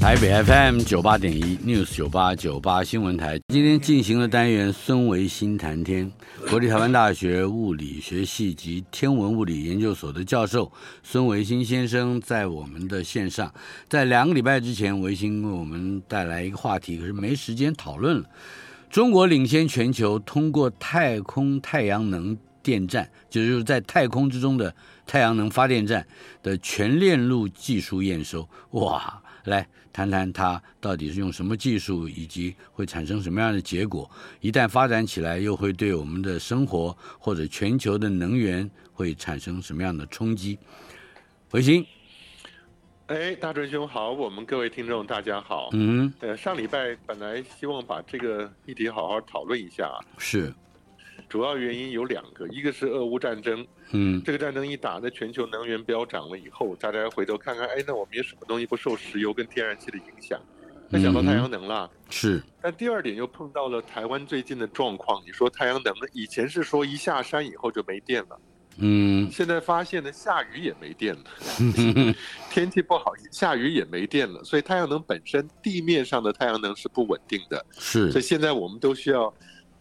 台北 FM 九八点一 News 九八九八新闻台，今天进行了单元孙维新谈天，国立台湾大学物理学系及天文物理研究所的教授孙维新先生在我们的线上。在两个礼拜之前，维新为我们带来一个话题，可是没时间讨论了。中国领先全球，通过太空太阳能电站，就是在太空之中的太阳能发电站的全链路技术验收，哇！来谈谈它到底是用什么技术，以及会产生什么样的结果？一旦发展起来，又会对我们的生活或者全球的能源会产生什么样的冲击？回心，哎，大准兄好，我们各位听众大家好。嗯，呃，上礼拜本来希望把这个议题好好讨论一下，是。主要原因有两个，一个是俄乌战争，嗯，这个战争一打，那全球能源飙涨了以后，大家回头看看，哎，那我们有什么东西不受石油跟天然气的影响？那想到太阳能了，是。但第二点又碰到了台湾最近的状况，你说太阳能，以前是说一下山以后就没电了，嗯，现在发现呢下雨也没电了，天气不好下雨也没电了，所以太阳能本身地面上的太阳能是不稳定的，是。所以现在我们都需要。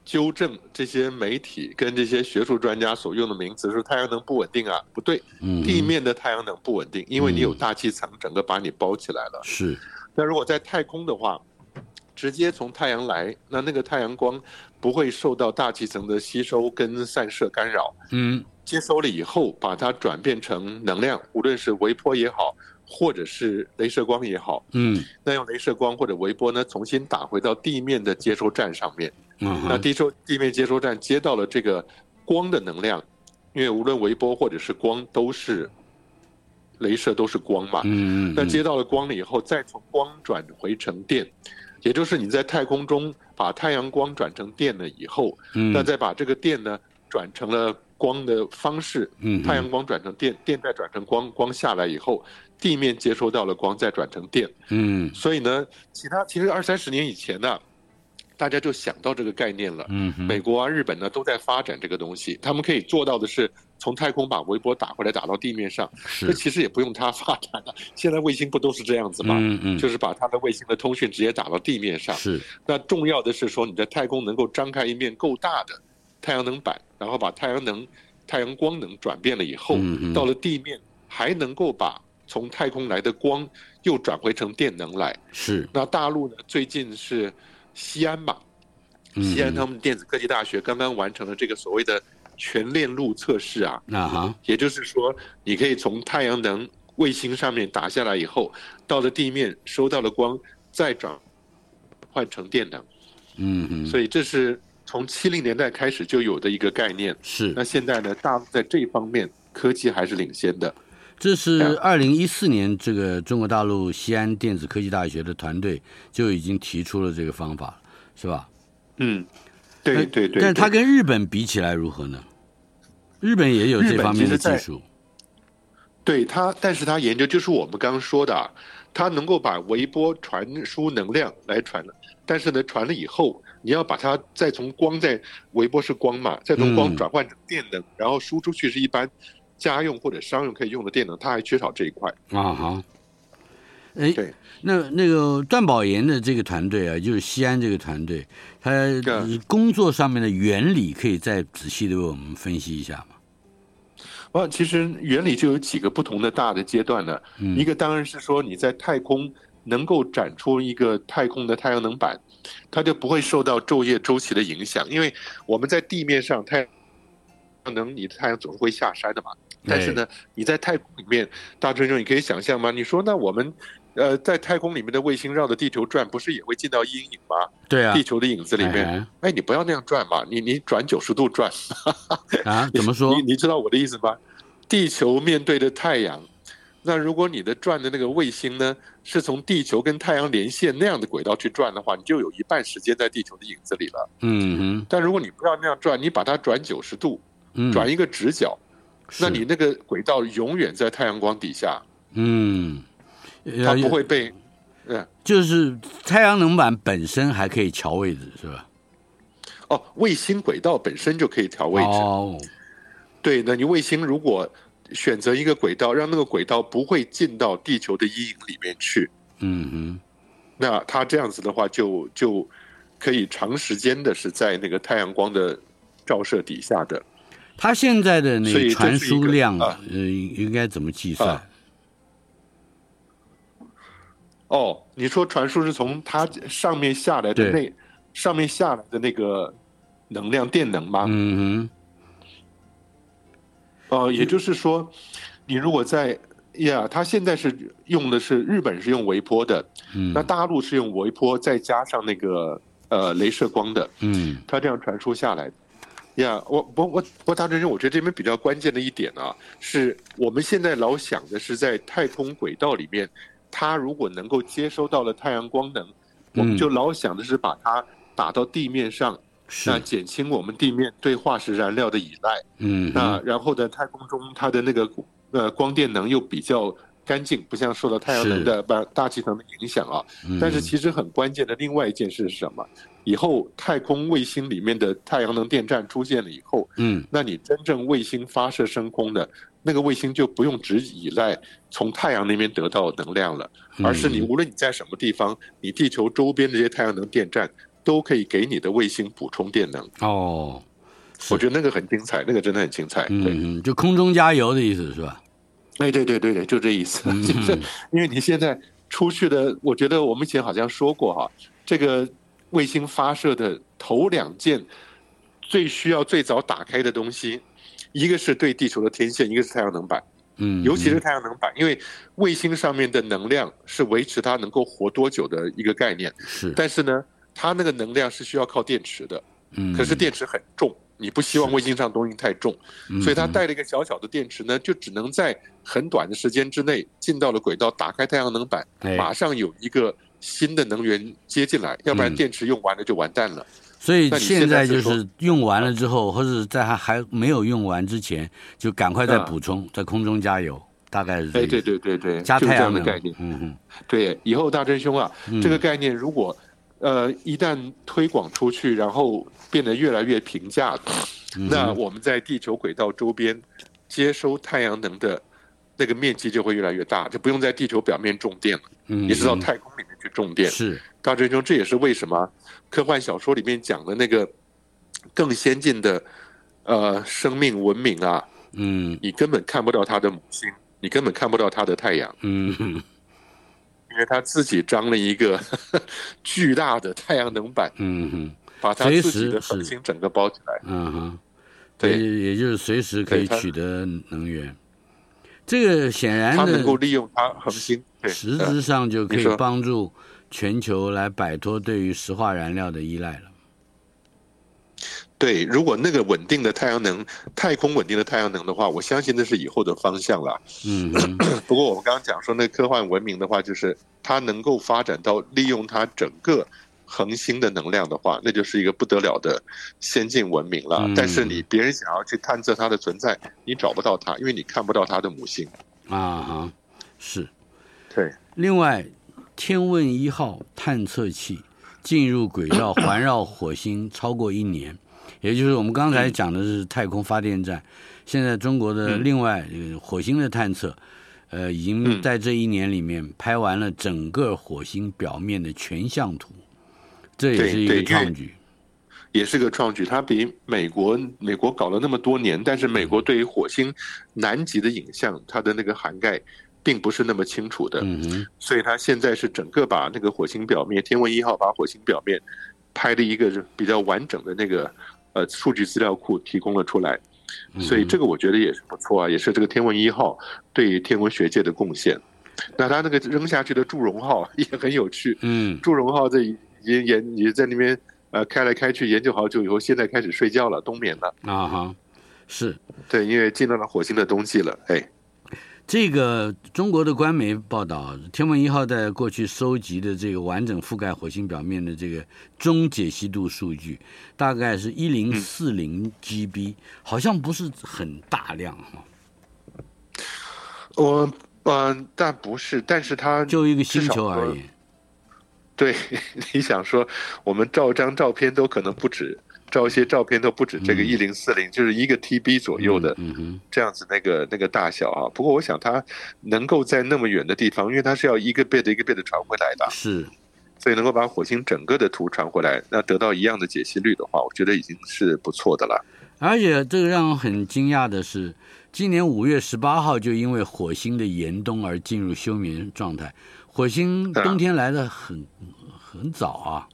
纠正这些媒体跟这些学术专家所用的名词，说太阳能不稳定啊，不对，地面的太阳能不稳定，因为你有大气层整个把你包起来了。是，那如果在太空的话，直接从太阳来，那那个太阳光不会受到大气层的吸收跟散射干扰。嗯，接收了以后，把它转变成能量，无论是微波也好，或者是镭射光也好，嗯，那用镭射光或者微波呢，重新打回到地面的接收站上面。嗯，那地收地面接收站接到了这个光的能量，因为无论微波或者是光都是，镭射都是光嘛。嗯，那接到了光了以后，再从光转回成电，也就是你在太空中把太阳光转成电了以后，那再把这个电呢转成了光的方式。嗯，太阳光转成电，电再转成光，光下来以后，地面接收到了光，再转成电。嗯，所以呢，其他其实二三十年以前呢。大家就想到这个概念了。嗯，美国啊、日本呢都在发展这个东西。他们可以做到的是，从太空把微波打回来，打到地面上。这其实也不用它发展了。现在卫星不都是这样子吗？嗯嗯，就是把它的卫星的通讯直接打到地面上。是。那重要的是说，你在太空能够张开一面够大的太阳能板，然后把太阳能、太阳光能转变了以后，到了地面还能够把从太空来的光又转回成电能来。是。那大陆呢？最近是。西安嘛，西安他们电子科技大学刚刚完成了这个所谓的全链路测试啊，啊哈，也就是说，你可以从太阳能卫星上面打下来以后，到了地面收到了光，再转换成电能，嗯嗯，所以这是从七零年代开始就有的一个概念，是。那现在呢，大陆在这方面科技还是领先的。这是二零一四年，这个中国大陆西安电子科技大学的团队就已经提出了这个方法，是吧？嗯，对对对，对。但是它跟日本比起来如何呢？日本也有这方面的技术。对它，但是它研究就是我们刚刚说的啊，它能够把微波传输能量来传了，但是呢，传了以后，你要把它再从光在微波是光嘛，再从光转换成电能，然后输出去是一般。家用或者商用可以用的电能，它还缺少这一块啊哈。哎，对，那那个段宝岩的这个团队啊，就是西安这个团队，他工作上面的原理可以再仔细的为我们分析一下吗？啊，其实原理就有几个不同的大的阶段呢。嗯，一个当然是说你在太空能够展出一个太空的太阳能板，它就不会受到昼夜周期的影响，因为我们在地面上太阳能，你的太阳总是会下山的嘛。但是呢，你在太空里面，大春兄，你可以想象吗？你说那我们，呃，在太空里面的卫星绕着地球转，不是也会进到阴影吗？对啊，地球的影子里面。哎，哎，你不要那样转嘛，你你转九十度转。啊？怎么说？你你知道我的意思吗？地球面对着太阳，那如果你的转的那个卫星呢，是从地球跟太阳连线那样的轨道去转的话，你就有一半时间在地球的影子里了。嗯哼。但如果你不要那样转，你把它转九十度，转一个直角。那你那个轨道永远在太阳光底下，嗯，它不会被，嗯，就是太阳能板本身还可以调位置，是吧？哦，卫星轨道本身就可以调位置。哦，对，那你卫星如果选择一个轨道，让那个轨道不会进到地球的阴影里面去，嗯哼，那它这样子的话就，就就可以长时间的是在那个太阳光的照射底下的。它现在的那个传输量啊，呃，应该怎么计算？啊？哦，你说传输是从它上面下来的那上面下来的那个能量电能吗？嗯哼。哦、呃，也就是说，你如果在呀，它现在是用的是日本是用微波的，嗯，那大陆是用微波再加上那个呃镭射光的，嗯，它这样传输下来。呀，我我我我大真，我觉得这边比较关键的一点啊，是我们现在老想的是在太空轨道里面，它如果能够接收到了太阳光能，我们就老想的是把它打到地面上。那减轻我们地面对化石燃料的依赖，嗯，那然后在太空中，它的那个呃光电能又比较干净，不像受到太阳能的把大气层的影响啊。但是其实很关键的另外一件事是什么？以后太空卫星里面的太阳能电站出现了以后，嗯，那你真正卫星发射升空的那个卫星就不用只依赖从太阳那边得到能量了，而是你无论你在什么地方，你地球周边这些太阳能电站。都可以给你的卫星补充电能哦，我觉得那个很精彩，那个真的很精彩。对，嗯，就空中加油的意思是吧？哎，对对对对，就这意思。嗯、就是因为你现在出去的，我觉得我们以前好像说过哈，这个卫星发射的头两件最需要最早打开的东西，一个是对地球的天线，一个是太阳能板。嗯，尤其是太阳能板，因为卫星上面的能量是维持它能够活多久的一个概念。是，但是呢。它那个能量是需要靠电池的，嗯，可是电池很重，你不希望卫星上东西太重，所以它带了一个小小的电池呢，就只能在很短的时间之内进到了轨道，打开太阳能板，马上有一个新的能源接进来，要不然电池用完了就完蛋了。所以现在就是用完了之后，或者在它还没有用完之前，就赶快再补充，在空中加油，大概是这个。哎，对对对对，加太阳能的概念。嗯嗯，对，以后大真兄啊，这个概念如果。呃，一旦推广出去，然后变得越来越平价，那我们在地球轨道周边接收太阳能的那个面积就会越来越大，就不用在地球表面种电了，嗯，也是到太空里面去种电。是，大真兄，这也是为什么科幻小说里面讲的那个更先进的呃生命文明啊，嗯，你根本看不到它的母星，你根本看不到它的太阳，嗯。因为他自己装了一个 巨大的太阳能板，嗯哼，把他自己的核心整个包起来，嗯哼，对，也就是随时可以取得能源。这个显然他能够利用它恒星，实质上就可以帮助全球来摆脱对于石化燃料的依赖了。对，如果那个稳定的太阳能、太空稳定的太阳能的话，我相信那是以后的方向了。嗯，不过我们刚刚讲说那科幻文明的话，就是它能够发展到利用它整个恒星的能量的话，那就是一个不得了的先进文明了。但是你别人想要去探测它的存在，你找不到它，因为你看不到它的母星。啊哈，是。对。另外，天问一号探测器进入轨道环绕火星超过一年。也就是我们刚才讲的是太空发电站，嗯、现在中国的另外火星的探测，呃，已经在这一年里面拍完了整个火星表面的全像图，这也是一个创举，也是个创举。它比美国美国搞了那么多年，但是美国对于火星南极的影像，它的那个涵盖并不是那么清楚的，嗯，所以它现在是整个把那个火星表面，天问一号把火星表面拍的一个比较完整的那个。呃，数据资料库提供了出来，所以这个我觉得也是不错啊，也是这个天文一号对于天文学界的贡献。那他那个扔下去的祝融号也很有趣，嗯，祝融号这已经研也在那边呃开来开去研究好久以后，现在开始睡觉了，冬眠了啊哈，是对，因为进到了火星的冬季了，哎。这个中国的官媒报道，天问一号在过去收集的这个完整覆盖火星表面的这个中解析度数据，大概是一零四零 GB，好像不是很大量哈。我嗯、呃，但不是，但是它就一个星球而已。对，你想说，我们照张照片都可能不止，照一些照片都不止这个一零四零，就是一个 TB 左右的，这样子那个那个大小啊。不过我想它能够在那么远的地方，因为它是要一个 bit 一个 bit 的传回来的，是，所以能够把火星整个的图传回来，那得到一样的解析率的话，我觉得已经是不错的了。而且这个让我很惊讶的是，今年五月十八号就因为火星的严冬而进入休眠状态。火星冬天来的很、嗯、很早啊，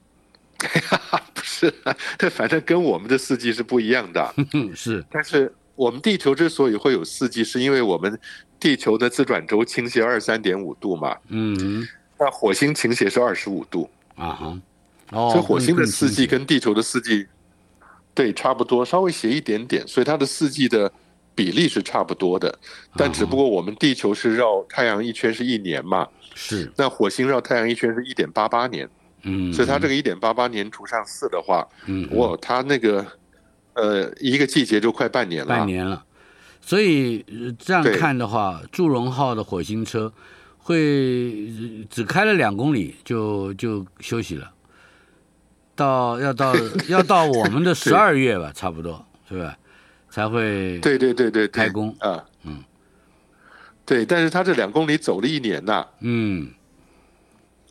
不是，这 反正跟我们的四季是不一样的。是，但是我们地球之所以会有四季，是因为我们地球的自转轴倾斜二三点五度嘛。嗯，那火星倾斜是二十五度啊哈，哦，所以火星的四季跟地球的四季对差不多，稍微斜一点点，所以它的四季的比例是差不多的。但只不过我们地球是绕太阳一圈是一年嘛。是，那火星绕太阳一圈是一点八八年，嗯，所以它这个一点八八年除上四的话，嗯，哇，它那个呃一个季节就快半年了，半年了，所以这样看的话，祝融号的火星车会只开了两公里就就休息了，到要到 要到我们的十二月吧，差不多是吧？才会对对对对。开工。啊，嗯。对，但是他这两公里走了一年呐。嗯，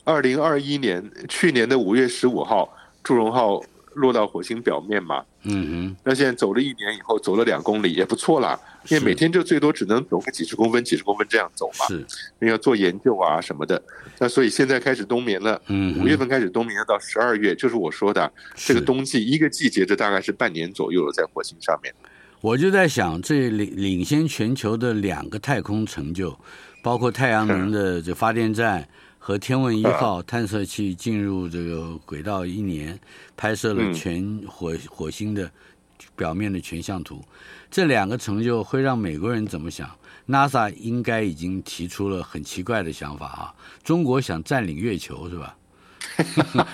二零二一年去年的五月十五号，祝融号落到火星表面嘛。嗯哼。那现在走了一年以后，走了两公里也不错啦。因为每天就最多只能走个几十公分、几十公分这样走嘛。是。因为要做研究啊什么的。那所以现在开始冬眠了。嗯。五月份开始冬眠，到十二月，就是我说的这个冬季一个季节，这大概是半年左右了，在火星上面。我就在想，这领领先全球的两个太空成就，包括太阳能的这发电站和天问一号探测器进入这个轨道一年，拍摄了全火火星的表面的全像图。这两个成就会让美国人怎么想？NASA 应该已经提出了很奇怪的想法啊！中国想占领月球是吧？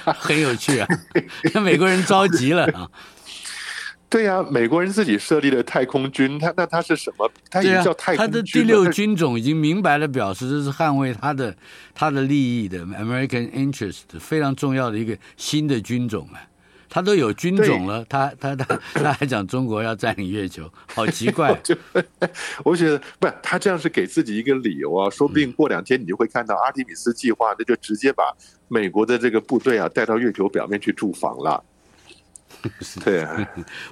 很有趣啊！那 美国人着急了啊！对呀、啊，美国人自己设立的太空军，他那他是什么？他已经叫太空军、啊。他的第六军种已经明白的表示，这是捍卫他的他的利益的 American interest 非常重要的一个新的军种啊！他都有军种了，他他他他还讲中国要占领月球，好奇怪。就，我觉得不是他这样是给自己一个理由啊，说不定过两天你就会看到阿提米斯计划，那就直接把美国的这个部队啊带到月球表面去驻防了。对啊，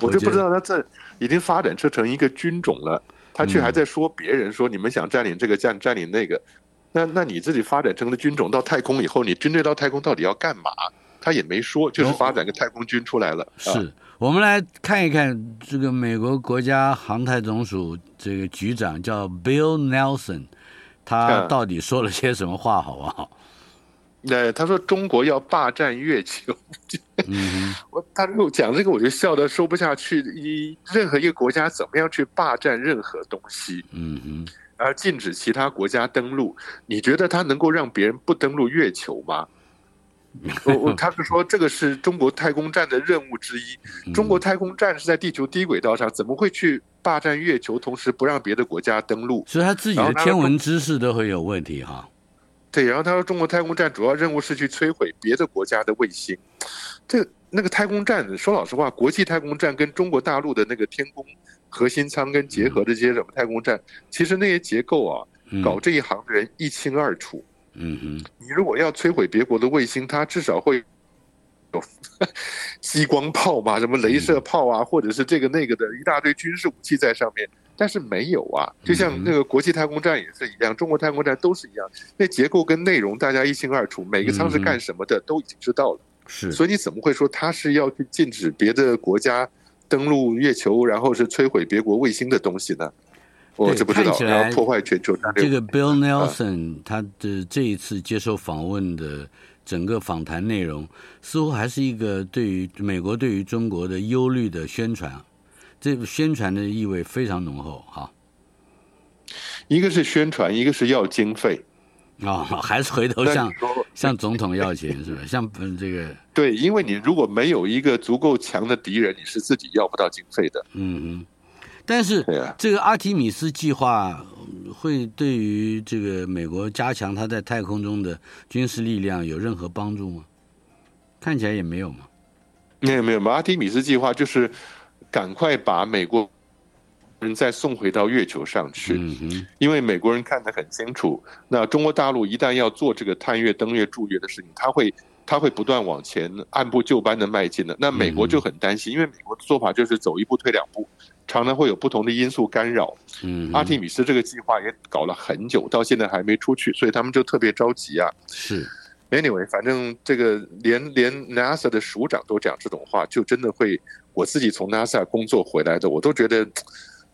我就不知道他这已经发展成成一个军种了，他却还在说别人说你们想占领这个占占领那个，那那你自己发展成了军种到太空以后，你军队到太空到底要干嘛？他也没说，就是发展个太空军出来了。是我们来看一看这个美国国家航太总署这个局长叫 Bill Nelson，他到底说了些什么话，好不好？那他说中国要霸占月球，嗯，我他跟我讲这个，我就笑得说不下去。一任何一个国家怎么样去霸占任何东西，嗯嗯，而禁止其他国家登陆，你觉得他能够让别人不登陆月球吗？我我他是说这个是中国太空站的任务之一，中国太空站是在地球低轨道上，怎么会去霸占月球，同时不让别的国家登陆？所以他自己的天文知识都会有问题哈。对，然后他说，中国太空站主要任务是去摧毁别的国家的卫星。这那个太空站，说老实话，国际太空站跟中国大陆的那个天宫核心舱跟结合的这些什么太空站，其实那些结构啊，搞这一行的人一清二楚。嗯嗯，你如果要摧毁别国的卫星，它至少会有 激光炮嘛，什么镭射炮啊，或者是这个那个的一大堆军事武器在上面。但是没有啊，就像那个国际太空站也是一样，中国太空站都是一样，那结构跟内容大家一清二楚，每个舱是干什么的都已经知道了。是，所以你怎么会说他是要去禁止别的国家登陆月球，然后是摧毁别国卫星的东西呢？我这不知道，然后破坏全球战略。这个 Bill Nelson 他的这一次接受访问的整个访谈内容，似乎还是一个对于美国对于中国的忧虑的宣传。这个宣传的意味非常浓厚哈，一个是宣传，一个是要经费啊、哦，还是回头向向总统要钱是吧？像这个对，因为你如果没有一个足够强的敌人，你是自己要不到经费的。嗯嗯。但是这个阿提米斯计划会对于这个美国加强它在太空中的军事力量有任何帮助吗？看起来也没有嘛。没有没有，阿提米斯计划就是赶快把美国人再送回到月球上去，因为美国人看得很清楚，那中国大陆一旦要做这个探月、登月、驻月的事情，他会他会不断往前按部就班的迈进的。那美国就很担心，因为美国的做法就是走一步退两步，常常会有不同的因素干扰。嗯，阿提米斯这个计划也搞了很久，到现在还没出去，所以他们就特别着急啊。是。Anyway，反正这个连连 NASA 的署长都讲这种话，就真的会，我自己从 NASA 工作回来的，我都觉得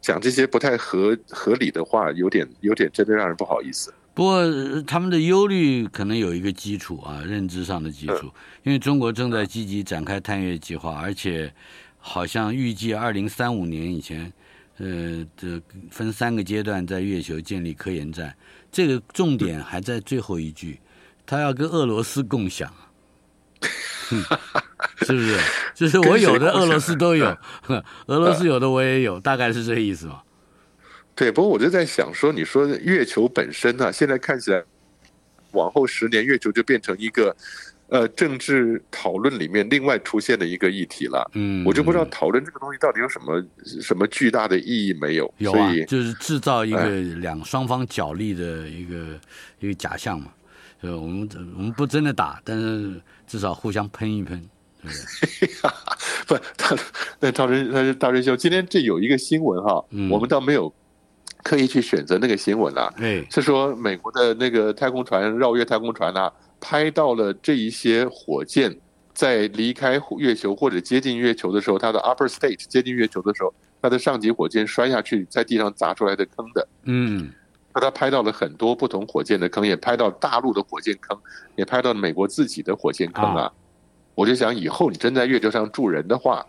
讲这些不太合合理的话，有点有点真的让人不好意思。不过他们的忧虑可能有一个基础啊，认知上的基础，因为中国正在积极展开探月计划，而且好像预计二零三五年以前，呃，这分三个阶段在月球建立科研站，这个重点还在最后一句。他要跟俄罗斯共享，是不是？就是我有的俄罗斯都有，俄罗斯有的我也有，大概是这个意思嘛？对，不过我就在想说，你说月球本身呢、啊，现在看起来，往后十年月球就变成一个呃政治讨论里面另外出现的一个议题了。嗯，我就不知道讨论这个东西到底有什么什么巨大的意义没有？有啊，就是制造一个两双方角力的一个一个假象嘛。呃，我们我们不真的打，但是至少互相喷一喷，对不对？不，他那大师，他是大师兄。今天这有一个新闻哈，嗯、我们倒没有刻意去选择那个新闻啊。哎，是说美国的那个太空船绕月太空船啊，拍到了这一些火箭在离开月球或者接近月球的时候，它的 upper stage 接近月球的时候，它的上级火箭摔下去，在地上砸出来的坑的。嗯。他拍到了很多不同火箭的坑，也拍到大陆的火箭坑，也拍到了美国自己的火箭坑啊！啊我就想，以后你真在月球上住人的话，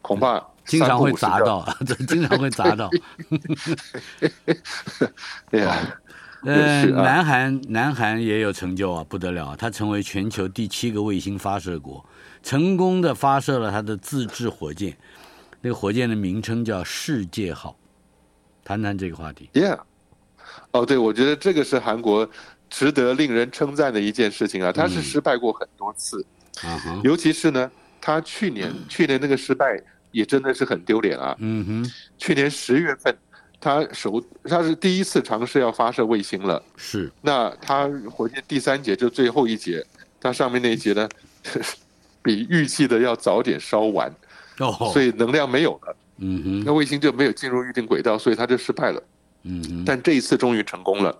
恐怕 经常会砸到，这经常会砸到。对呀，呃，南韩南韩也有成就啊，不得了！它成为全球第七个卫星发射国，成功的发射了它的自制火箭，那个火箭的名称叫“世界号”。谈谈这个话题。Yeah。哦，对，我觉得这个是韩国值得令人称赞的一件事情啊。他是失败过很多次，嗯、尤其是呢，他去年、嗯、去年那个失败也真的是很丢脸啊。嗯哼，去年十月份，他首他是第一次尝试要发射卫星了。是，那他火箭第三节就最后一节，他上面那一节呢，比预计的要早点烧完，哦，所以能量没有了。嗯哼，那卫星就没有进入预定轨道，所以他就失败了。嗯，但这一次终于成功了。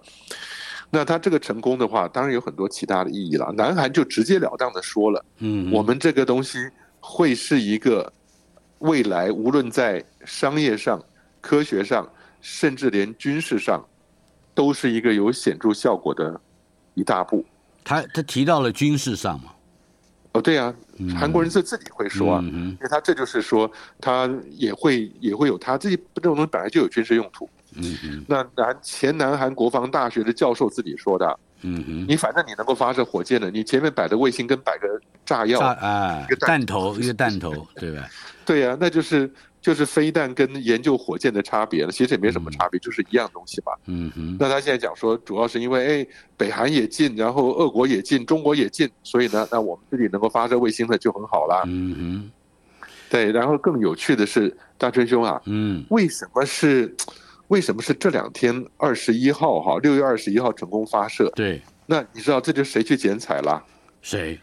那他这个成功的话，当然有很多其他的意义了。南韩就直截了当的说了，嗯，我们这个东西会是一个未来无论在商业上、科学上，甚至连军事上，都是一个有显著效果的一大步。他他提到了军事上嘛？哦，对啊，韩国人是自己会说啊，因为他这就是说，他也会也会有他自己这种东西本来就有军事用途。嗯嗯，那南前南韩国防大学的教授自己说的，嗯嗯，你反正你能够发射火箭的，你前面摆的卫星跟摆个炸药啊，一个弹头一个弹头，对吧？对呀，那就是就是飞弹跟研究火箭的差别了，其实也没什么差别，就是一样东西嘛。嗯哼，那他现在讲说，主要是因为哎，北韩也近，然后俄国也近，中国也近，所以呢，那我们自己能够发射卫星的就很好了。嗯哼，对，然后更有趣的是，大春兄啊，嗯，为什么是？为什么是这两天二十一号哈，六月二十一号成功发射？对，那你知道这就谁去剪彩了？谁？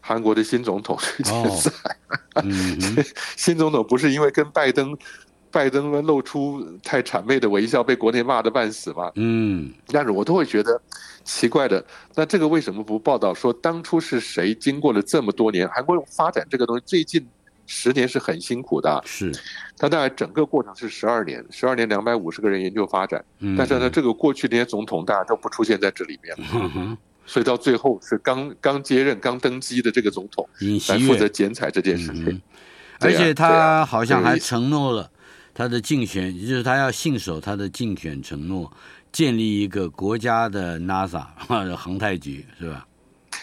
韩国的新总统去剪彩。哦嗯、新总统不是因为跟拜登，拜登露出太谄媚的微笑，被国内骂得半死吗？嗯，但是我都会觉得奇怪的。那这个为什么不报道说当初是谁？经过了这么多年，韩国发展这个东西最近。十年是很辛苦的，是，他大概整个过程是十二年，十二年两百五十个人研究发展，嗯、但是呢，这个过去那些总统大家都不出现在这里面，嗯、哼所以到最后是刚刚接任、刚登基的这个总统来负责剪彩这件事情，嗯、而且他好像还承诺了他的竞选，也就是他要信守他的竞选承诺，建立一个国家的 NASA 航太局，是吧？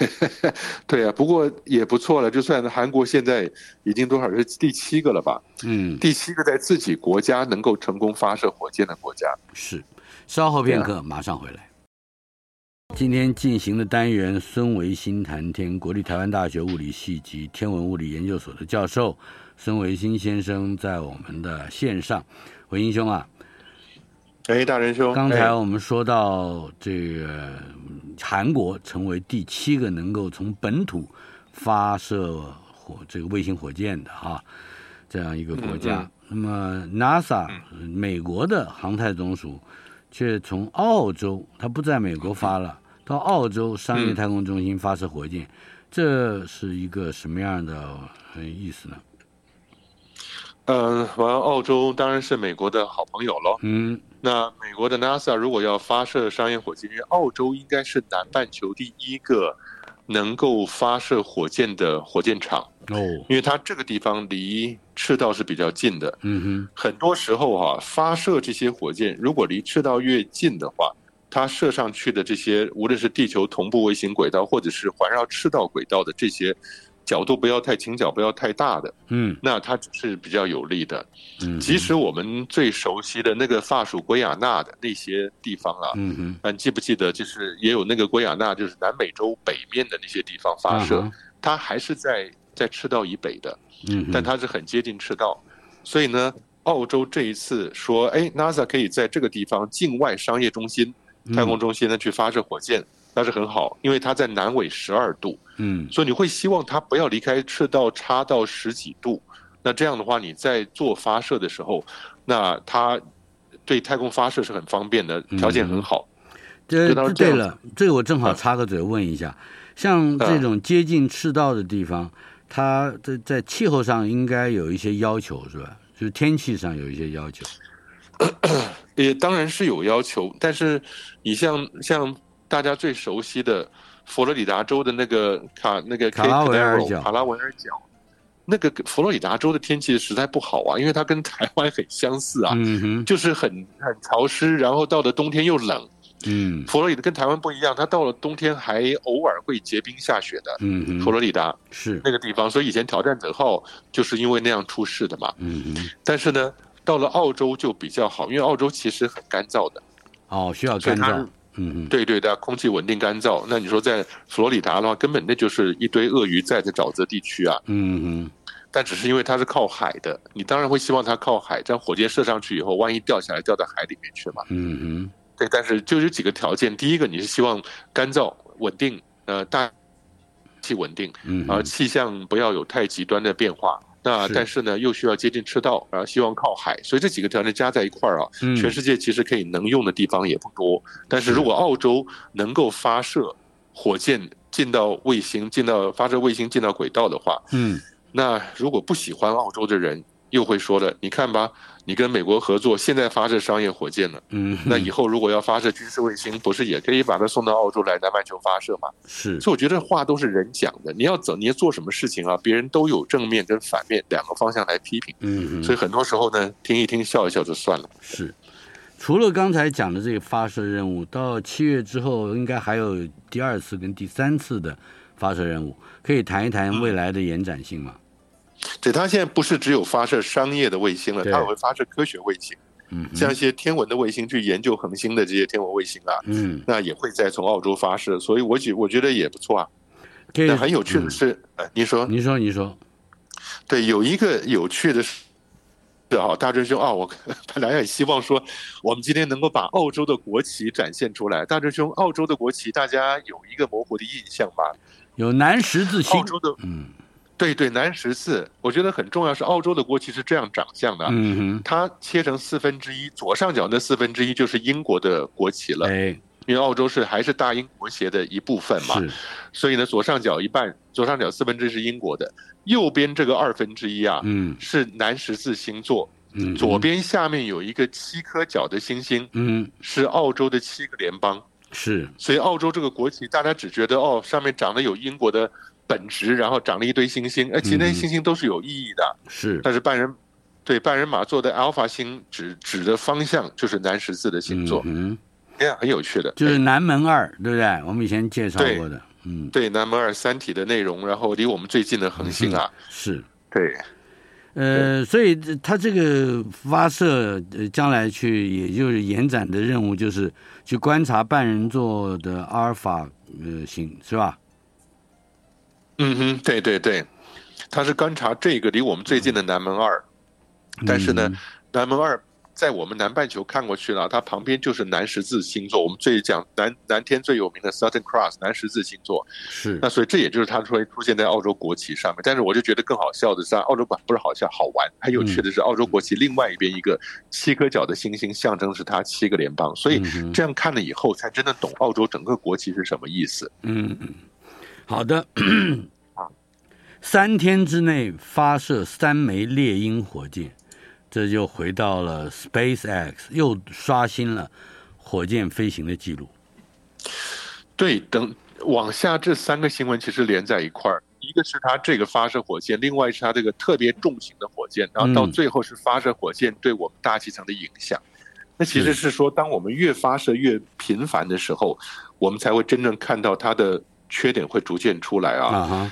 对啊，不过也不错了。就算韩国现在已经多少是第七个了吧？嗯，第七个在自己国家能够成功发射火箭的国家。是，稍后片刻，马上回来。今天进行的单元，孙维新谈天，国立台湾大学物理系及天文物理研究所的教授孙维新先生在我们的线上。维新兄啊，哎，大仁兄，刚才我们说到这个韩国成为第七个能够从本土发射火这个卫星火箭的哈、啊、这样一个国家，那么 NASA 美国的航太总署却从澳洲，它不在美国发了。到澳洲商业太空中心发射火箭，嗯、这是一个什么样的意思呢？嗯，完，澳洲当然是美国的好朋友喽。嗯，那美国的 NASA 如果要发射商业火箭，因为澳洲应该是南半球第一个能够发射火箭的火箭场哦，因为它这个地方离赤道是比较近的。嗯哼，很多时候哈、啊，发射这些火箭，如果离赤道越近的话。它射上去的这些，无论是地球同步卫星轨道，或者是环绕赤道轨道的这些角度，不要太倾角，不要太大的，嗯，那它是比较有利的。嗯，即使我们最熟悉的那个法属圭亚那的那些地方啊，嗯嗯，但记不记得，就是也有那个圭亚那，就是南美洲北面的那些地方发射，它还是在在赤道以北的，嗯，但它是很接近赤道，所以呢，澳洲这一次说，哎，NASA 可以在这个地方境外商业中心。太空中心呢，去发射火箭，那是很好，因为它在南纬十二度，嗯，所以你会希望它不要离开赤道差到十几度，那这样的话，你在做发射的时候，那它对太空发射是很方便的，条件很好。这、嗯、对了，这个我正好插个嘴问一下，像这种接近赤道的地方，它在在气候上应该有一些要求，是吧？就是天气上有一些要求。也当然是有要求，但是你像像大家最熟悉的佛罗里达州的那个卡那个卡拉维尔角，卡拉维尔角，那个佛罗里达州的天气实在不好啊，因为它跟台湾很相似啊，就是很很潮湿，然后到了冬天又冷，嗯，佛罗里达跟台湾不一样，它到了冬天还偶尔会结冰下雪的，嗯哼，佛罗里达是。那个地方，所以以前挑战者号就是因为那样出事的嘛，嗯嗯，但是呢。到了澳洲就比较好，因为澳洲其实很干燥的，哦，需要干燥，嗯嗯，对对的，空气稳定干燥。那你说在佛罗里达的话，根本那就是一堆鳄鱼在的沼泽地区啊，嗯嗯。但只是因为它是靠海的，你当然会希望它靠海，这样火箭射上去以后，万一掉下来掉到海里面去嘛，嗯嗯。对，但是就有几个条件，第一个你是希望干燥稳定，呃，大气稳定，嗯，而气象不要有太极端的变化。那但是呢，又需要接近赤道，然后希望靠海，所以这几个条件加在一块儿啊，全世界其实可以能用的地方也不多。但是如果澳洲能够发射火箭进到卫星，进到发射卫星进到轨道的话，嗯，那如果不喜欢澳洲的人。又会说了，你看吧，你跟美国合作，现在发射商业火箭了，嗯，那以后如果要发射军事卫星，不是也可以把它送到澳洲来南半球发射吗？是，所以我觉得话都是人讲的，你要走，你要做什么事情啊？别人都有正面跟反面两个方向来批评，嗯，所以很多时候呢，听一听笑一笑就算了。是，除了刚才讲的这个发射任务，到七月之后，应该还有第二次跟第三次的发射任务，可以谈一谈未来的延展性吗？对，它现在不是只有发射商业的卫星了，它也会发射科学卫星，嗯，像一些天文的卫星去研究恒星的这些天文卫星啊，嗯，那也会再从澳洲发射，所以我觉我觉得也不错啊。那很有趣的是，呃，您说，您说，您说，对，有一个有趣的是，是啊，大真兄啊，我本来也希望说，我们今天能够把澳洲的国旗展现出来。大真兄，澳洲的国旗大家有一个模糊的印象吧？有南十字星，澳洲的，嗯。对对，南十字，我觉得很重要。是澳洲的国旗是这样长相的，嗯哼，它切成四分之一，左上角那四分之一就是英国的国旗了，哎，因为澳洲是还是大英国协的一部分嘛，是，所以呢，左上角一半，左上角四分之一是英国的，右边这个二分之一啊，嗯，是南十字星座，嗯，左边下面有一个七颗角的星星，嗯，是澳洲的七个联邦，是，所以澳洲这个国旗，大家只觉得哦，上面长得有英国的。本质，然后长了一堆星星，哎，其实那些星星都是有意义的。是、嗯，但是半人，对半人马座的 Alpha 星指指的方向就是南十字的星座，嗯，这样很有趣的，就。是南门二，对不对？我们以前介绍过的，嗯，对，南门二三体的内容，然后离我们最近的恒星啊，嗯、是，对，呃，所以它这个发射，呃，将来去，也就是延展的任务，就是去观察半人座的阿尔法呃星，是吧？嗯哼，对对对，他是观察这个离我们最近的南门二，嗯、但是呢，南门二。在我们南半球看过去了，它旁边就是南十字星座。我们最讲南南天最有名的 Southern Cross 南十字星座，是。那所以这也就是它说出现在澳洲国旗上面。但是我就觉得更好笑的是，澳洲版不是好笑好玩，很有趣的是澳洲国旗另外一边一个七颗角的星星，象征是它七个联邦。所以这样看了以后，才真的懂澳洲整个国旗是什么意思。嗯嗯，好的。三天之内发射三枚猎鹰火箭。这就回到了 SpaceX，又刷新了火箭飞行的记录。对，等往下这三个新闻其实连在一块儿，一个是它这个发射火箭，另外是它这个特别重型的火箭，然后到最后是发射火箭对我们大气层的影响。那其实是说，当我们越发射越频繁的时候，我们才会真正看到它的缺点会逐渐出来啊。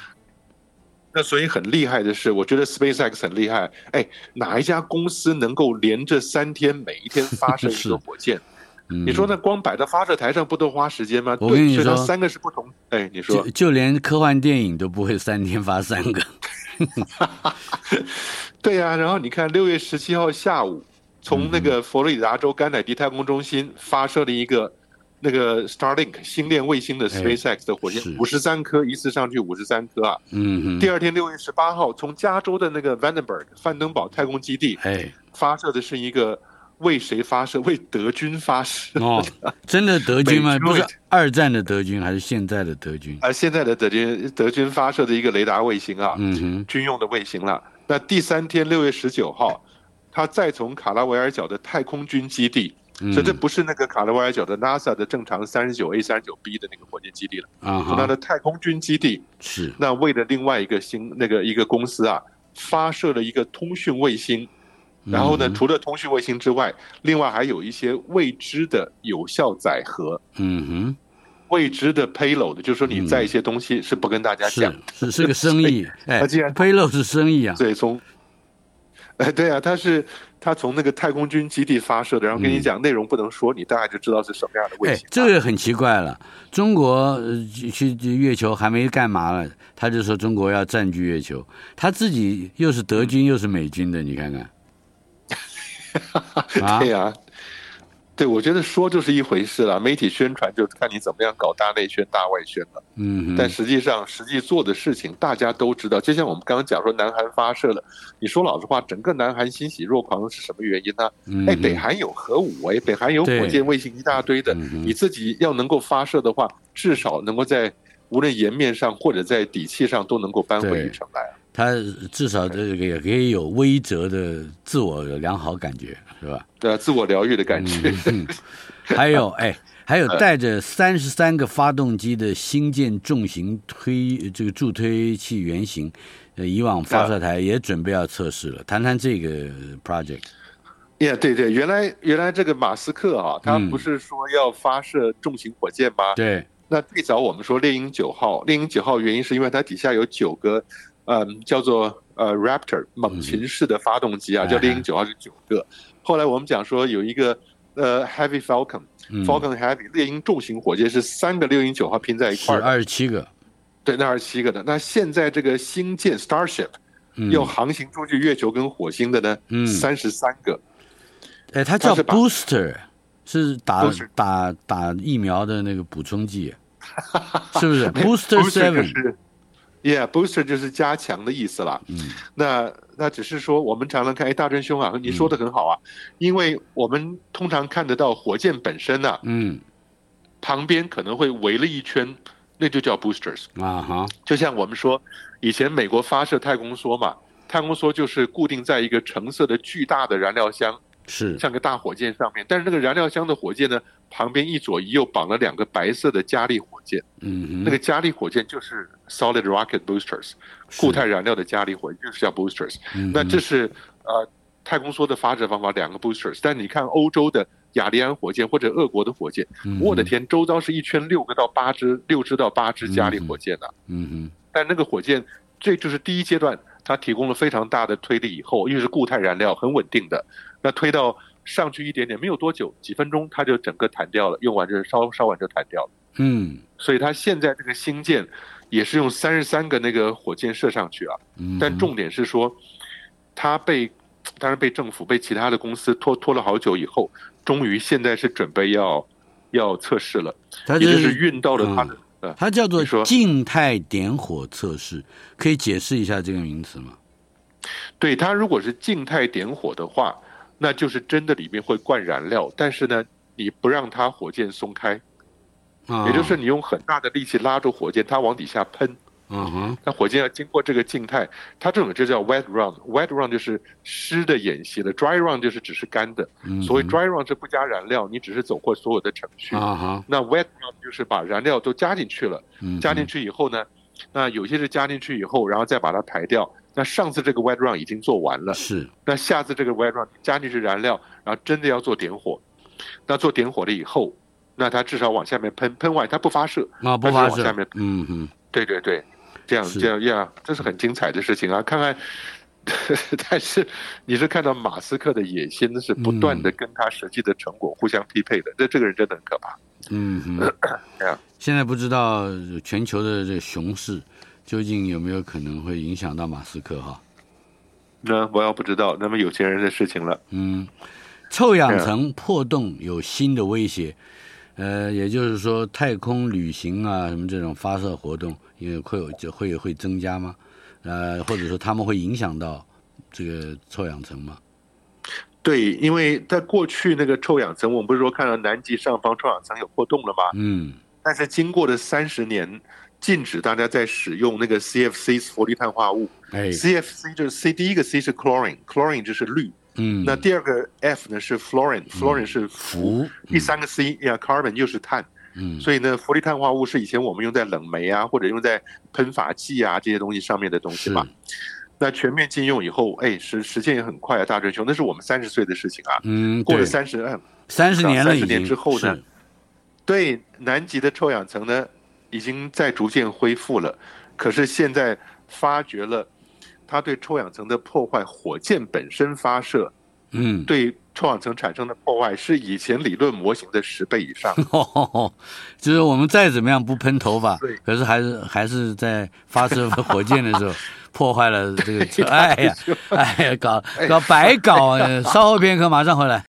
那所以很厉害的是，我觉得 SpaceX 很厉害。哎，哪一家公司能够连着三天，每一天发射一个 火箭？嗯、你说那光摆在发射台上不都花时间吗？我跟你说，三个是不同。哎，你说，就，就连科幻电影都不会三天发三个。对呀、啊，然后你看六月十七号下午，从那个佛罗里达州甘乃迪太空中心发射了一个。那个 Starlink 星链卫星的 SpaceX 的火箭五十三颗，一次上去五十三颗啊。嗯嗯。第二天六月十八号，从加州的那个 Vandenberg 范登堡太空基地，哎，发射的是一个为谁发射？为德军发射。哦，真的德军吗？不是二战的德军，还是现在的德军？啊，现在的德军，德军发射的一个雷达卫星啊，嗯哼，军用的卫星了。那第三天六月十九号，他再从卡拉维尔角的太空军基地。所以这不是那个卡拉维尔角的 NASA 的正常三十九 A 三十九 B 的那个火箭基地了。啊，是它的太空军基地。是。那为了另外一个星那个一个公司啊，发射了一个通讯卫星，然后呢，除了通讯卫星之外，另外还有一些未知的有效载荷。嗯哼，未知的 payload，就是说你载一些东西是不跟大家讲，是是个生意。哎，既然 payload 是生意啊，对，从哎对啊，它是。他从那个太空军基地发射的，然后跟你讲内容不能说，嗯、你大概就知道是什么样的卫星。哎，这个很奇怪了，中国去月球还没干嘛了，他就说中国要占据月球，他自己又是德军又是美军的，你看看。对呀、啊。对，我觉得说就是一回事了，媒体宣传就看你怎么样搞大内宣、大外宣了。嗯，但实际上实际做的事情大家都知道。就像我们刚刚讲说，南韩发射了，你说老实话，整个南韩欣喜若狂是什么原因呢？嗯、哎，北韩有核武，哎，北韩有火箭、卫星一大堆的，你自己要能够发射的话，至少能够在无论颜面上或者在底气上都能够扳回一城来。他至少这个也可以有微折的自我良好感觉，是吧？对啊，自我疗愈的感觉。还有，哎，还有带着三十三个发动机的新建重型推这个助推器原型，呃，以往发射台也准备要测试了。谈谈这个 project。Yeah，对对，原来原来这个马斯克啊，他不是说要发射重型火箭吗？嗯、对。那最早我们说猎鹰九号，猎鹰九号原因是因为它底下有九个。嗯，叫做呃 Raptor 猛禽式的发动机啊，嗯、叫猎鹰九号是九个。嗯、后来我们讲说有一个呃 Heavy Falcon，Falcon、嗯、Heavy 猎鹰重型火箭是三个猎鹰九号拼在一块儿，二十七个，对，那二十七个的。那现在这个星舰 Starship 要、嗯、航行出去月球跟火星的呢，三十三个。哎，它叫 Booster，是打打打疫苗的那个补充剂，是不是？Booster Seven？Yeah, booster 就是加强的意思啦。嗯，那那只是说，我们常常看，哎，大真兄啊，你说的很好啊，嗯、因为我们通常看得到火箭本身啊，嗯，旁边可能会围了一圈，那就叫 boosters 啊哈。就像我们说，以前美国发射太空梭嘛，太空梭就是固定在一个橙色的巨大的燃料箱。是像个大火箭上面，但是那个燃料箱的火箭呢，旁边一左一右绑了两个白色的加力火箭。嗯哼，那个加力火箭就是 solid rocket boosters，固态燃料的加力火箭就是叫 boosters。嗯、那这是呃太空梭的发射方法，两个 boosters。但你看欧洲的雅利安火箭或者俄国的火箭，嗯、我的天，周遭是一圈六个到八支，六支到八支加力火箭的、啊。嗯嗯。但那个火箭，这就是第一阶段，它提供了非常大的推力，以后因为是固态燃料，很稳定的，那推到上去一点点，没有多久，几分钟它就整个弹掉了，用完就烧烧完就弹掉了。嗯。所以它现在这个新舰也是用三十三个那个火箭射上去啊。嗯。但重点是说，它被。当然被政府、被其他的公司拖拖了好久以后，终于现在是准备要要测试了。它就是、也就是运到了它的，嗯、它叫做静态点火测试，可以解释一下这个名词吗？对，它如果是静态点火的话，那就是真的里面会灌燃料，但是呢，你不让它火箭松开，哦、也就是你用很大的力气拉住火箭，它往底下喷。嗯哼，那火箭要经过这个静态，它这种就叫 wet run，wet run 就是湿的演习了，dry run 就是只是干的。嗯，所谓 dry run 是不加燃料，你只是走过所有的程序。那 wet run 就是把燃料都加进去了，加进去以后呢，那有些是加进去以后，然后再把它排掉。那上次这个 wet run 已经做完了，是。那下次这个 wet run 加进去燃料，然后真的要做点火，那做点火了以后，那它至少往下面喷，喷完它不发射，啊，不发射，往下面，嗯嗯，对对对。这样这样呀，这是很精彩的事情啊！看看，但是你是看到马斯克的野心是不断的跟他实际的成果互相匹配的，那、嗯、这个人真的很可怕。嗯嗯。现在不知道全球的这熊市究竟有没有可能会影响到马斯克哈？那我要不知道，那么有钱人的事情了。嗯，臭氧层破洞有新的威胁，呃，也就是说太空旅行啊，什么这种发射活动。因为会有就会会增加吗？呃，或者说他们会影响到这个臭氧层吗？对，因为在过去那个臭氧层，我们不是说看到南极上方臭氧层有破洞了吗？嗯。但是经过了三十年，禁止大家在使用那个 CFC 氟氯碳化物。哎。CFC 就是 C，第一个 C 是 chlorine，chlorine 就是氯。嗯。那第二个 F 呢是 fluorine，fluorine、嗯、是氟。嗯、第三个 C 呀、yeah，carbon 又是碳。嗯，所以呢，氟氯碳化物是以前我们用在冷媒啊，或者用在喷发剂啊这些东西上面的东西嘛。那全面禁用以后，哎，时时间也很快啊，大追兄，那是我们三十岁的事情啊。嗯，过了三十，嗯，三十年了，三十年之后呢，对，南极的臭氧层呢，已经在逐渐恢复了。可是现在发觉了，它对臭氧层的破坏，火箭本身发射，嗯，对。臭氧层产生的破坏是以前理论模型的十倍以上，就是我们再怎么样不喷头发，可是还是还是在发射火箭的时候 破坏了这个。哎呀，哎呀，搞搞白搞啊！稍后片刻，马上回来。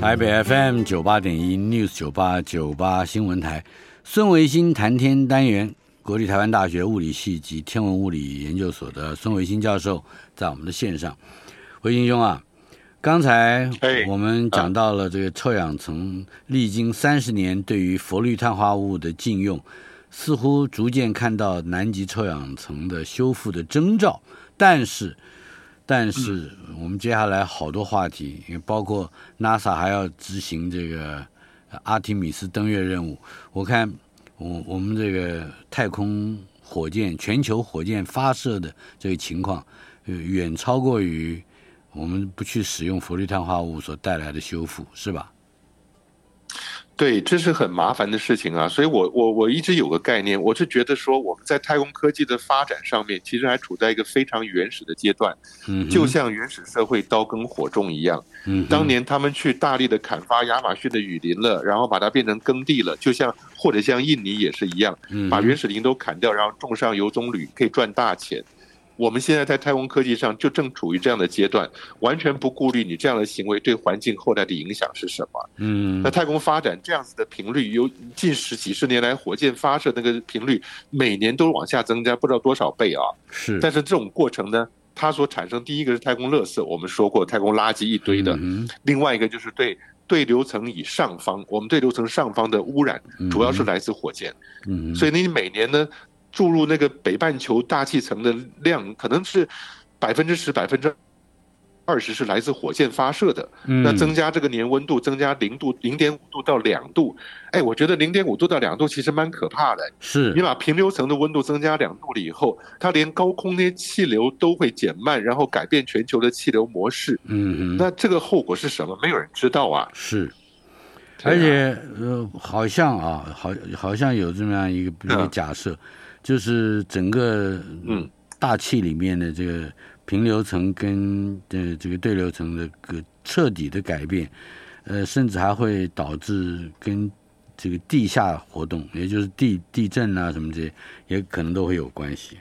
台北 FM 九八点一 News 九八九八新闻台，孙维新谈天单元。国立台湾大学物理系及天文物理研究所的孙维新教授在我们的线上，维新兄啊，刚才我们讲到了这个臭氧层历经三十年对于氟氯碳化物的禁用，似乎逐渐看到南极臭氧层的修复的征兆，但是，但是我们接下来好多话题，也包括 NASA 还要执行这个阿提米斯登月任务，我看。我我们这个太空火箭，全球火箭发射的这个情况，远超过于我们不去使用氟氯碳化物所带来的修复，是吧？对，这是很麻烦的事情啊，所以我我我一直有个概念，我是觉得说我们在太空科技的发展上面，其实还处在一个非常原始的阶段，嗯，就像原始社会刀耕火种一样，嗯，当年他们去大力的砍伐亚马逊的雨林了，然后把它变成耕地了，就像或者像印尼也是一样，把原始林都砍掉，然后种上油棕榈，可以赚大钱。我们现在在太空科技上就正处于这样的阶段，完全不顾虑你这样的行为对环境后代的影响是什么。嗯，那太空发展这样子的频率，有近十几十年来火箭发射那个频率每年都往下增加，不知道多少倍啊。是，但是这种过程呢，它所产生第一个是太空垃圾，我们说过太空垃圾一堆的。嗯，另外一个就是对对流层以上方，我们对流层上方的污染主要是来自火箭。嗯，所以你每年呢，注入那个北半球大气层的量可能是百分之十、百分之二十是来自火箭发射的。嗯、那增加这个年温度，增加零度零点五度到两度。哎，我觉得零点五度到两度其实蛮可怕的。是你把平流层的温度增加两度了以后，它连高空那些气流都会减慢，然后改变全球的气流模式。嗯嗯。那这个后果是什么？没有人知道啊。是。而且呃，好像啊，好，好像有这么样一个一个假设，就是整个嗯大气里面的这个平流层跟呃这个对流层的个彻底的改变，呃，甚至还会导致跟这个地下活动，也就是地地震啊什么这些，也可能都会有关系。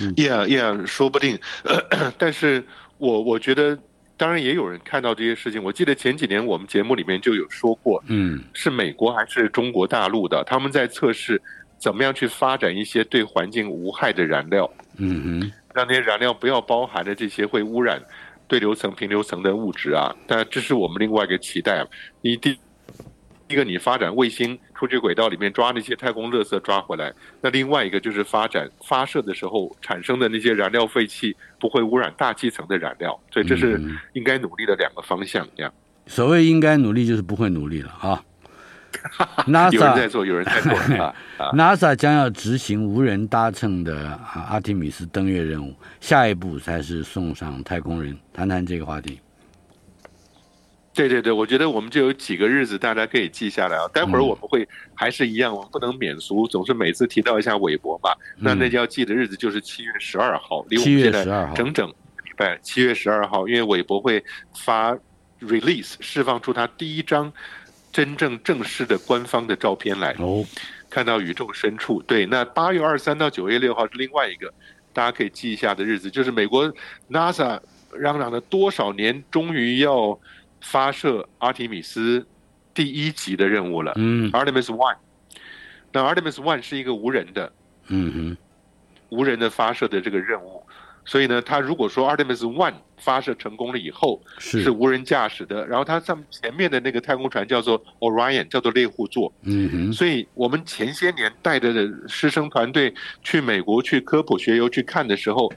嗯，Yeah, yeah，说不定。呃，但是我我觉得。当然也有人看到这些事情。我记得前几年我们节目里面就有说过，嗯，是美国还是中国大陆的？他们在测试怎么样去发展一些对环境无害的燃料，嗯嗯，让那些燃料不要包含的这些会污染对流层、平流层的物质啊。但这是我们另外一个期待。你第。一个你发展卫星出去轨道里面抓那些太空垃圾抓回来，那另外一个就是发展发射的时候产生的那些燃料废气不会污染大气层的燃料，所以这是应该努力的两个方向。这样，所谓应该努力就是不会努力了啊。NASA 有人在做，有人在做 啊。NASA 将要执行无人搭乘的阿提米斯登月任务，下一步才是送上太空人。谈谈这个话题。对对对，我觉得我们就有几个日子，大家可以记下来啊。待会儿我们会还是一样，我们不能免俗，总是每次提到一下韦伯嘛。那那就要记的日子就是七月十二号，离我们现在整整礼拜七月十二号，因为韦伯会发 release 释放出他第一张真正正式的官方的照片来。哦，看到宇宙深处。对，那八月二十三到九月六号是另外一个大家可以记一下的日子，就是美国 NASA 嚷嚷了多少年，终于要。发射阿提米斯第一级的任务了，嗯，Artemis One。那 Artemis One 是一个无人的，嗯哼，无人的发射的这个任务。所以呢，他如果说 Artemis One 发射成功了以后是是无人驾驶的，然后它上前面的那个太空船叫做 Orion，叫做猎户座，嗯哼。所以我们前些年带着的师生团队去美国去科普学游去看的时候。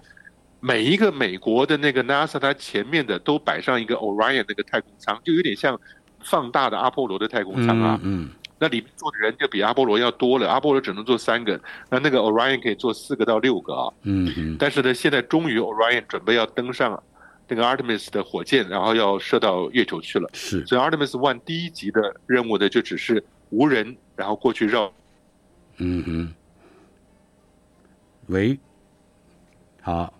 每一个美国的那个 NASA，它前面的都摆上一个 Orion 那个太空舱，就有点像放大的阿波罗的太空舱啊。嗯，那里面坐的人就比阿波罗要多了，阿波罗只能坐三个，那那个 Orion 可以坐四个到六个啊。嗯嗯。但是呢，现在终于 Orion 准备要登上那个 Artemis 的火箭，然后要射到月球去了。是。所以 Artemis One 第一级的任务呢，就只是无人，然后过去绕。嗯哼。喂。好。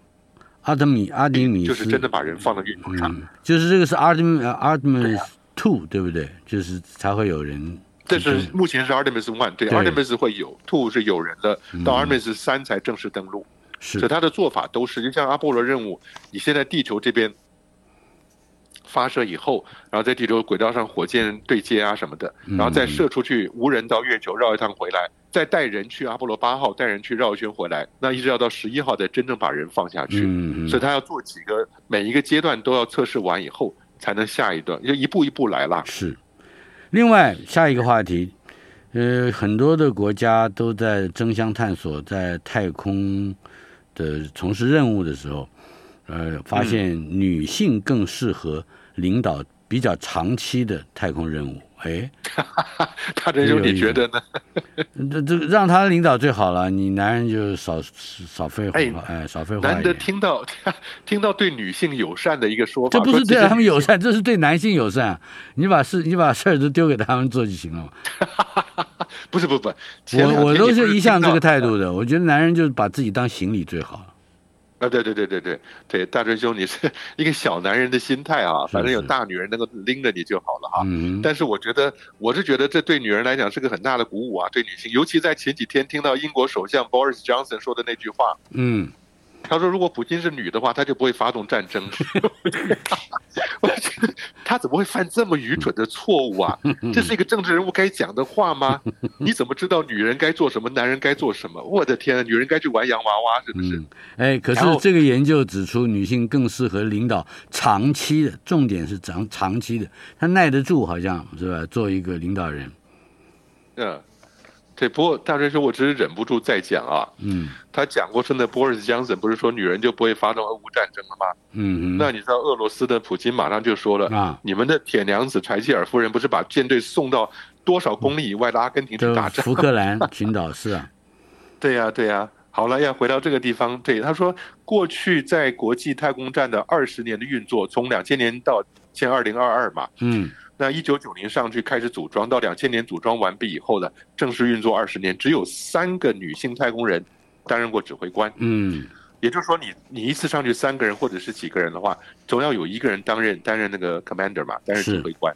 阿德米阿迪米斯就是真的把人放到月球上，嗯，就是这个是阿德米阿德米斯 two 对不对？就是才会有人。这是目前是 Artemis One，对，对 Artemis 会有 two 是有人的，到 Artemis 三才正式登陆。是，所以他的做法都是就像阿波罗任务，你现在地球这边发射以后，然后在地球轨道上火箭对接啊什么的，然后再射出去无人到月球绕一趟回来。再带人去阿波罗八号，带人去绕一圈回来，那一直要到十一号再真正把人放下去。嗯嗯。所以他要做几个，每一个阶段都要测试完以后，才能下一段，就一步一步来了。是。另外，下一个话题，呃，很多的国家都在争相探索，在太空的从事任务的时候，呃，发现女性更适合领导比较长期的太空任务。哎，大哲兄，你觉得呢？这这让他领导最好了，你男人就少少废话，哎，哎，少废话。难得听到 听到对女性友善的一个说法，这不是对他们友善，这是对男性友善。你把事你把事儿都丢给他们做就行了嘛。不是不不，我我都是一向这个态度的。我觉得男人就是把自己当行李最好。啊，对对对对对对，大春兄，你是一个小男人的心态啊，反正有大女人能够拎着你就好了哈。嗯。但是我觉得，我是觉得这对女人来讲是个很大的鼓舞啊，对女性，尤其在前几天听到英国首相 Boris Johnson 说的那句话。嗯。他说：“如果普京是女的话，他就不会发动战争。”我觉得他怎么会犯这么愚蠢的错误啊？这是一个政治人物该讲的话吗？你怎么知道女人该做什么，男人该做什么？我的天啊，女人该去玩洋娃娃是不是？哎，可是这个研究指出，女性更适合领导长期的，重点是长长期的，她耐得住，好像是吧？做一个领导人。嗯。对，不过大追说，我只是忍不住再讲啊。嗯，他讲过说，那 Boris Johnson 不是说女人就不会发动俄乌战争了吗？嗯嗯。那你知道俄罗斯的普京马上就说了啊，你们的铁娘子柴契尔夫人不是把舰队送到多少公里以外的阿根廷去打仗？福克兰群岛是啊。对呀、啊、对呀、啊。好了，要回到这个地方。对，他说，过去在国际太空站的二十年的运作，从两千年到现二零二二嘛。嗯。那一九九零上去开始组装，到两千年组装完毕以后呢，正式运作二十年，只有三个女性太空人担任过指挥官。嗯，也就是说你，你你一次上去三个人或者是几个人的话，总要有一个人担任担任那个 commander 嘛，担任指挥官。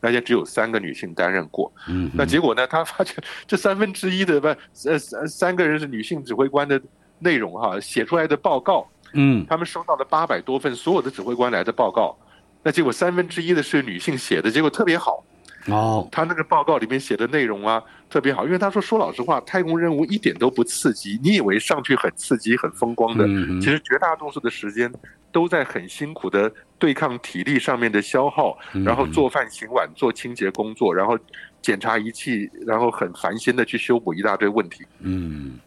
那些只有三个女性担任过。嗯，那结果呢，他发现 这三分之一的不呃三三个人是女性指挥官的内容哈，写出来的报告，嗯，他们收到了八百多份所有的指挥官来的报告。那结果三分之一的是女性写的，结果特别好。哦，他那个报告里面写的内容啊，特别好，因为他说说老实话，太空任务一点都不刺激。你以为上去很刺激、很风光的，其实绝大多数的时间都在很辛苦的对抗体力上面的消耗，然后做饭、洗碗、做清洁工作，然后检查仪器，然后很烦心的去修补一大堆问题。嗯，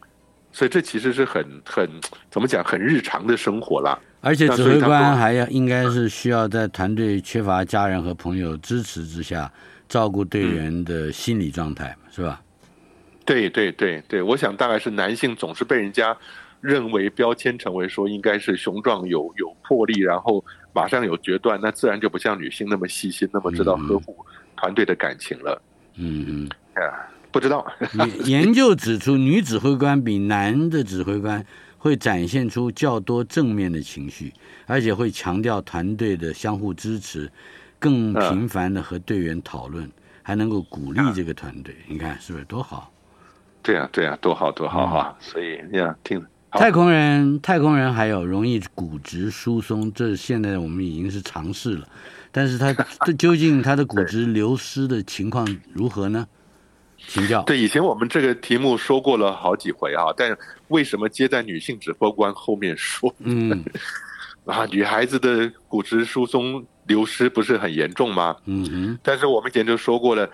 所以这其实是很很怎么讲，很日常的生活啦。而且指挥官还要应该是需要在团队缺乏家人和朋友支持之下，照顾队员的心理状态，是吧？对对对对，我想大概是男性总是被人家认为标签成为说应该是雄壮有有魄力，然后马上有决断，那自然就不像女性那么细心，那么知道呵护团队的感情了。嗯嗯，啊，不知道。研究指出，女指挥官比男的指挥官。会展现出较多正面的情绪，而且会强调团队的相互支持，更频繁的和队员讨论，还能够鼓励这个团队。你看是不是多好？对呀，对呀，多好多好哈！所以呀，听太空人，太空人还有容易骨质疏松，这现在我们已经是尝试了。但是他 这究竟他的骨质流失的情况如何呢？请教。对，以前我们这个题目说过了好几回啊，但为什么接在女性指挥官后面说？嗯，啊，女孩子的骨质疏松流失不是很严重吗？嗯嗯。但是我们以前就说过了，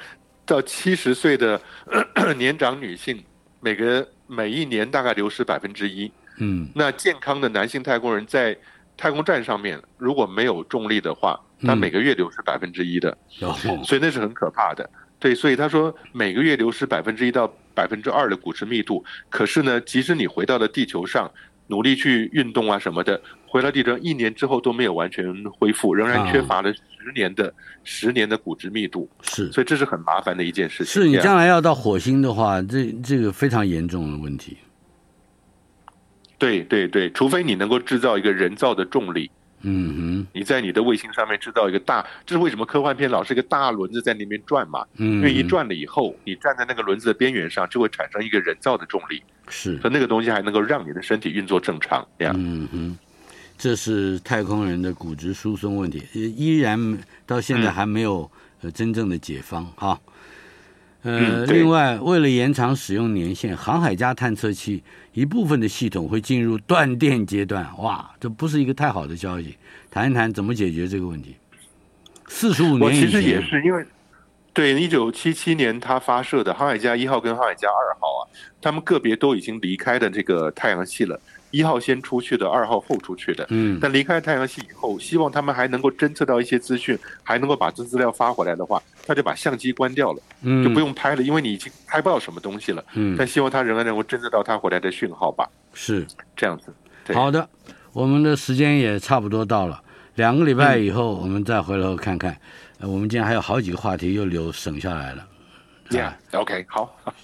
到七十岁的 年长女性，每个每一年大概流失百分之一。嗯。那健康的男性太空人在太空站上面，如果没有重力的话，他每个月流失百分之一的。嗯。所以那是很可怕的。对，所以他说每个月流失百分之一到百分之二的骨质密度，可是呢，即使你回到了地球上，努力去运动啊什么的，回到地球上一年之后都没有完全恢复，仍然缺乏了十年的、啊、十年的骨质密度。是，所以这是很麻烦的一件事情。是你将来要到火星的话，这这个非常严重的问题。对对对，除非你能够制造一个人造的重力。嗯哼，你在你的卫星上面制造一个大，这是为什么科幻片老是一个大轮子在那边转嘛？嗯，因为一转了以后，你站在那个轮子的边缘上，就会产生一个人造的重力，是，所以那个东西还能够让你的身体运作正常。这样，嗯哼，这是太空人的骨质疏松问题，依然到现在还没有呃真正的解方哈。呃，另外，为了延长使用年限，航海家探测器一部分的系统会进入断电阶段。哇，这不是一个太好的消息。谈一谈怎么解决这个问题。四十五年其实也是因为，对，一九七七年它发射的航海家一号跟航海家二号啊，他们个别都已经离开的这个太阳系了。一号先出去的，二号后出去的。嗯，但离开太阳系以后，希望他们还能够侦测到一些资讯，还能够把这资料发回来的话，他就把相机关掉了，嗯，就不用拍了，因为你已经拍不到什么东西了。嗯，但希望他仍然能够侦测到他回来的讯号吧。是这样子。对。好的，我们的时间也差不多到了，两个礼拜以后我们再回头看看。嗯，呃，我们今天还有好几个话题又留省下来了。Yeah，OK，好。